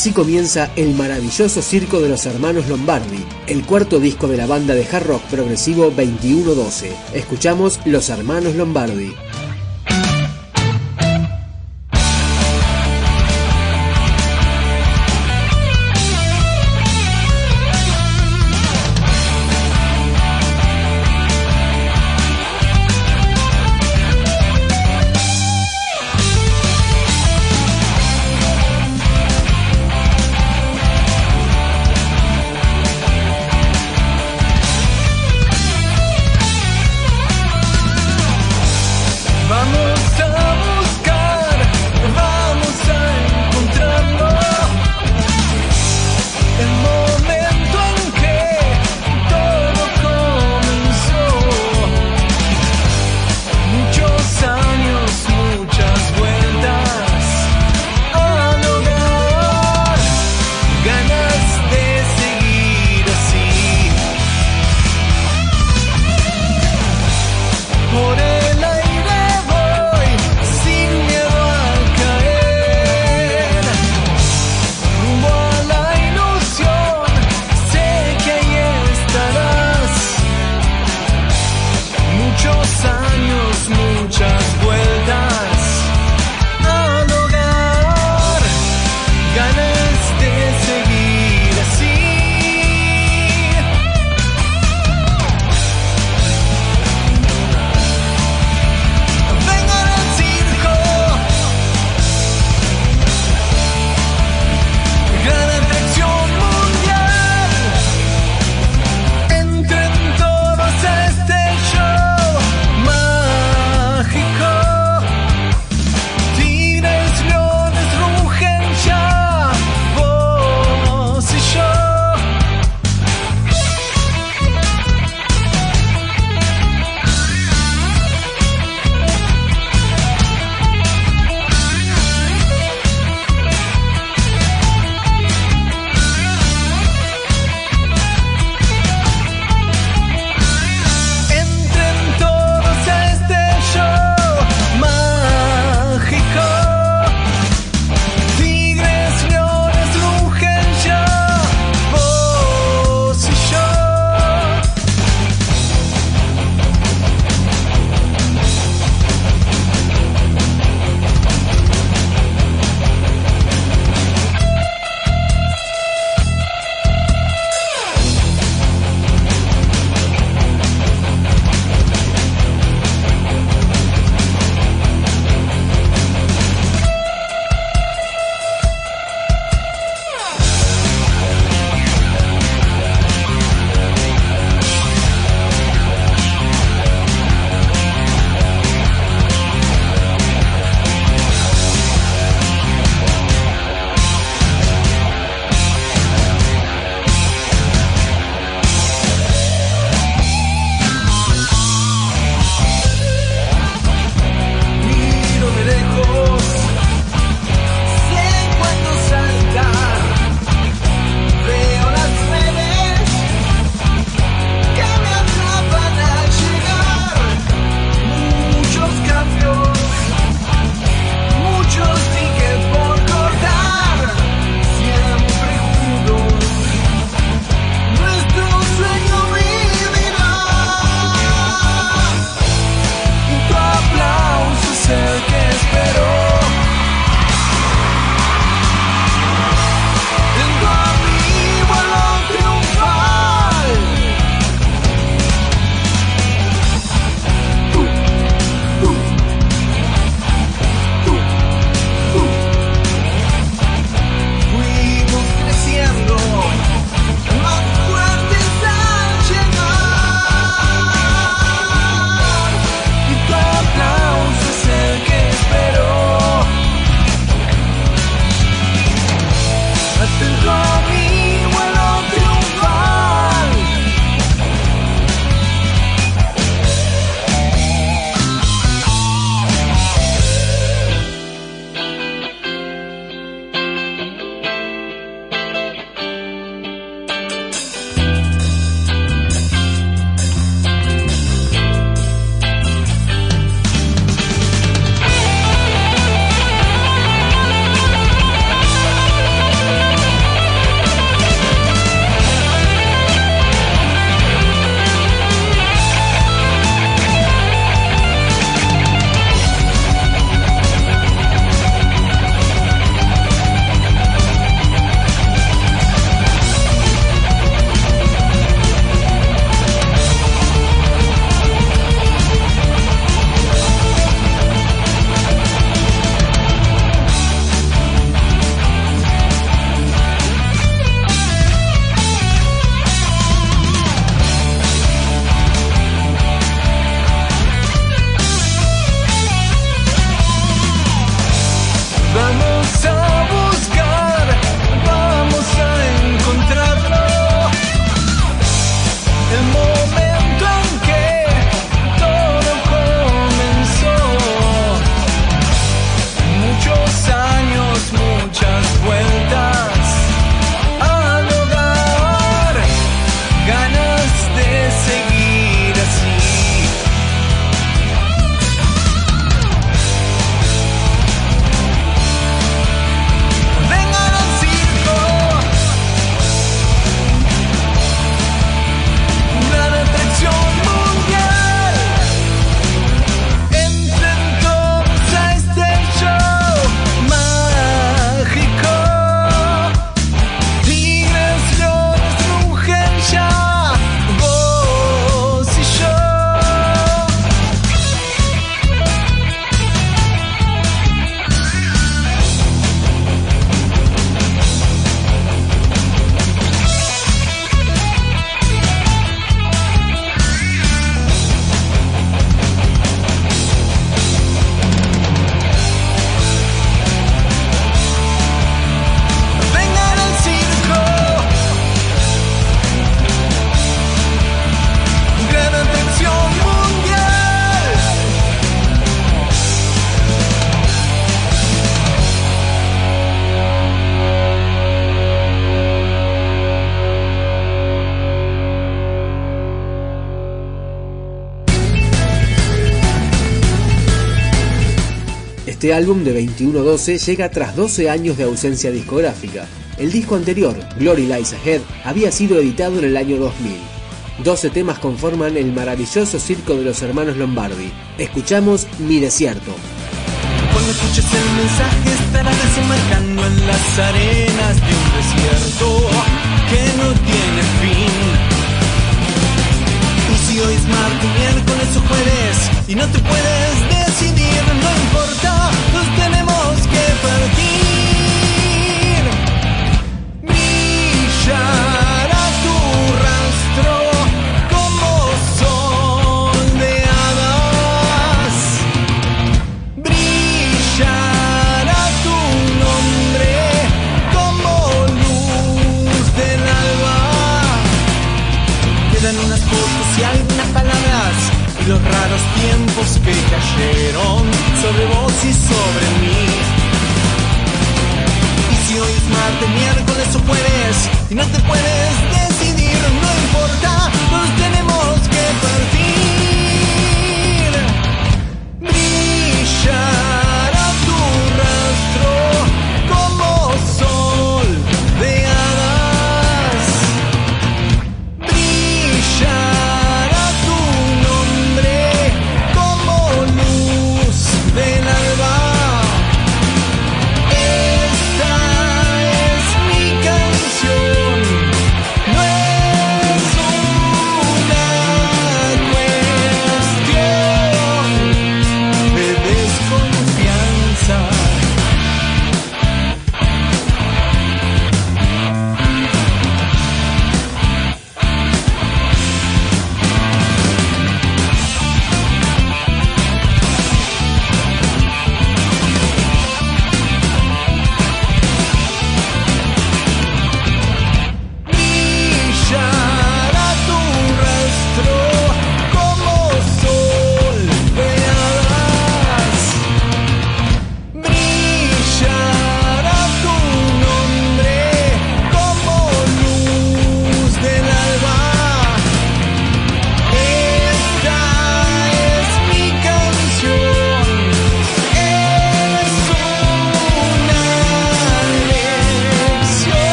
Así comienza el maravilloso circo de los hermanos Lombardi, el cuarto disco de la banda de hard rock progresivo 2112. Escuchamos Los Hermanos Lombardi. Este álbum de 2112 llega tras 12 años de ausencia discográfica. El disco anterior, Glory Lies Ahead, había sido editado en el año 2000. 12 temas conforman el maravilloso circo de los hermanos Lombardi. Escuchamos Mi Desierto. Cuando escuches el mensaje estarás desembarcando en las arenas de un desierto que no tiene fin. Y si hoy es martes, miércoles o jueves y no te puedes sobre vos y sobre mí. Y si hoy es martes, miércoles o jueves y no te puedes decidir, no importa, nos tenemos que partir.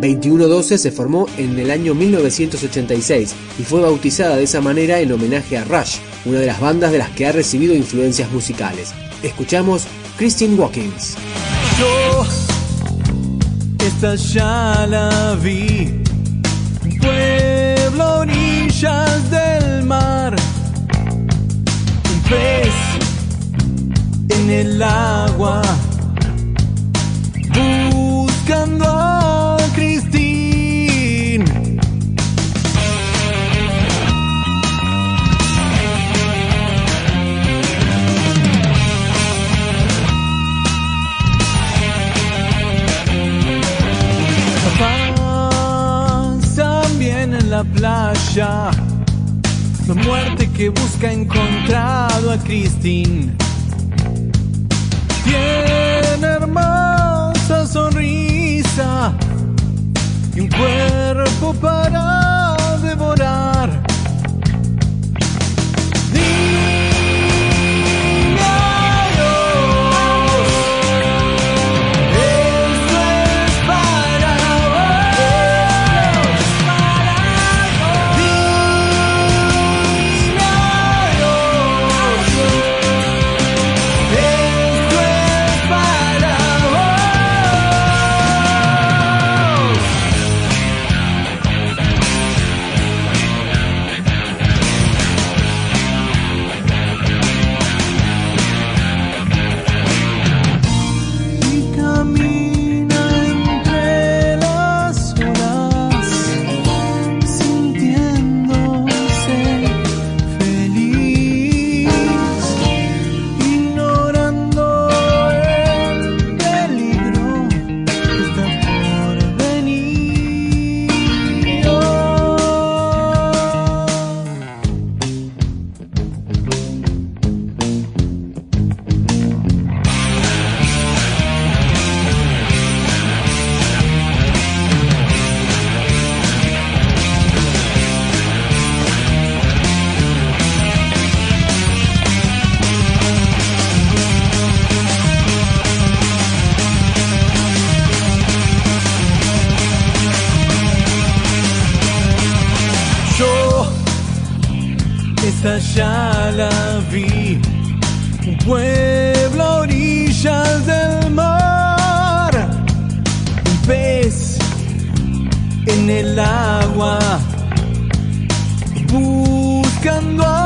...2112 se formó en el año 1986 y fue bautizada de esa manera en homenaje a Rush, una de las bandas de las que ha recibido influencias musicales. Escuchamos Christine Watkins. Yo esta ya la vi. Pueblo orillas del mar. Un pez en el agua. La muerte que busca encontrado a Christine. Tiene hermosa sonrisa y un cuerpo para devorar. Esa ya la vi. Un pueblo a orillas del mar. Un pez en el agua. Buscando a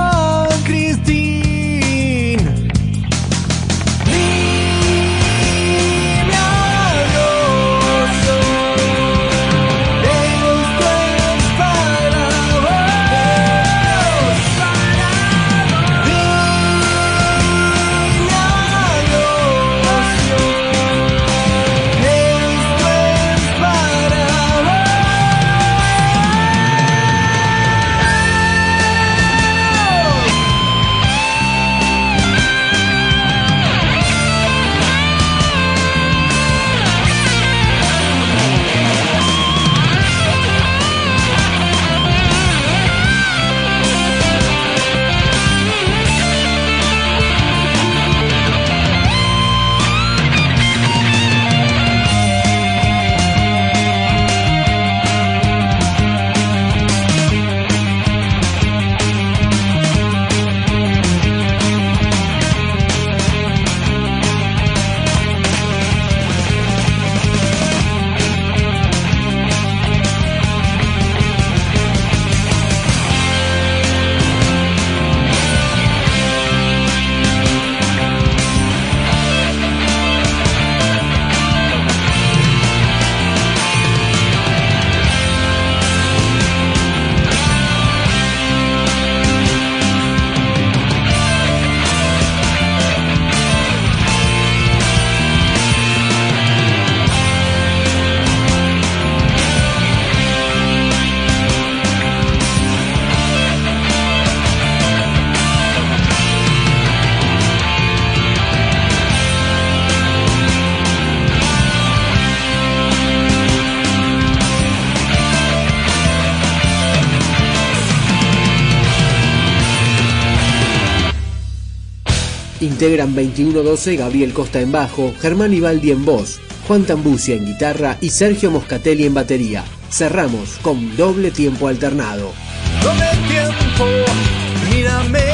Integran 2112 Gabriel Costa en bajo, Germán Ibaldi en voz, Juan Tambucia en guitarra y Sergio Moscatelli en batería. Cerramos con doble tiempo alternado. Tome tiempo, mírame.